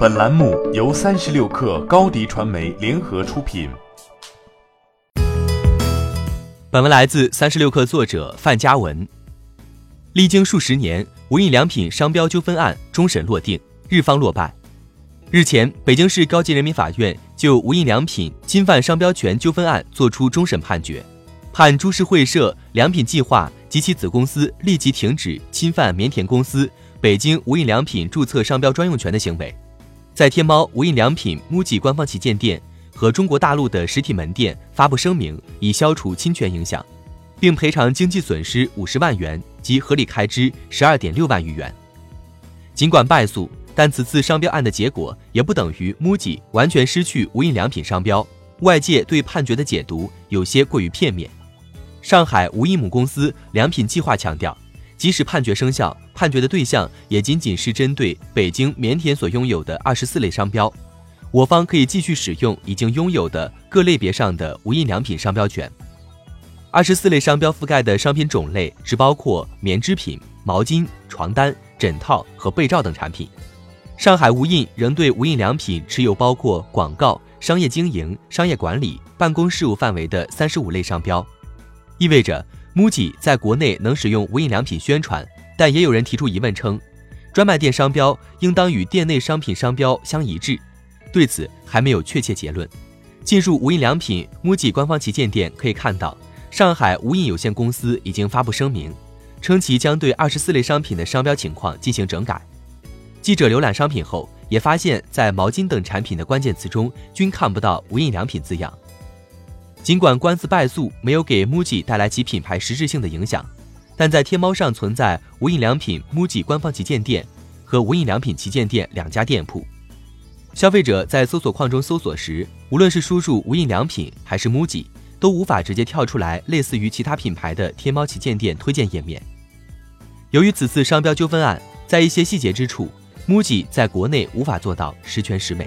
本栏目由三十六氪高低传媒联合出品。本文来自三十六氪作者范嘉文。历经数十年，无印良品商标纠纷案终审落定，日方落败。日前，北京市高级人民法院就无印良品侵犯商标权纠纷案作出终审判决，判株式会社良品计划及其子公司立即停止侵犯绵田公司北京无印良品注册商标专用权的行为。在天猫无印良品 MUJI 官方旗舰店和中国大陆的实体门店发布声明，以消除侵权影响，并赔偿经济损失五十万元及合理开支十二点六万余元。尽管败诉，但此次商标案的结果也不等于 MUJI 完全失去无印良品商标。外界对判决的解读有些过于片面。上海无印母公司良品计划强调。即使判决生效，判决的对象也仅仅是针对北京棉田所拥有的二十四类商标，我方可以继续使用已经拥有的各类别上的无印良品商标权。二十四类商标覆盖的商品种类只包括棉织品、毛巾、床单、枕套和被罩等产品。上海无印仍对无印良品持有包括广告、商业经营、商业管理、办公事务范围的三十五类商标，意味着。MUJI 在国内能使用无印良品宣传，但也有人提出疑问称，专卖店商标应当与店内商品商标相一致。对此还没有确切结论。进入无印良品 MUJI 官方旗舰店可以看到，上海无印有限公司已经发布声明，称其将对二十四类商品的商标情况进行整改。记者浏览商品后，也发现，在毛巾等产品的关键词中均看不到无印良品字样。尽管官司败诉没有给 MUJI 带来其品牌实质性的影响，但在天猫上存在无印良品 MUJI 官方旗舰店和无印良品旗舰店两家店铺。消费者在搜索框中搜索时，无论是输入无印良品还是 MUJI，都无法直接跳出来类似于其他品牌的天猫旗舰店推荐页面。由于此次商标纠纷案，在一些细节之处，MUJI 在国内无法做到十全十美。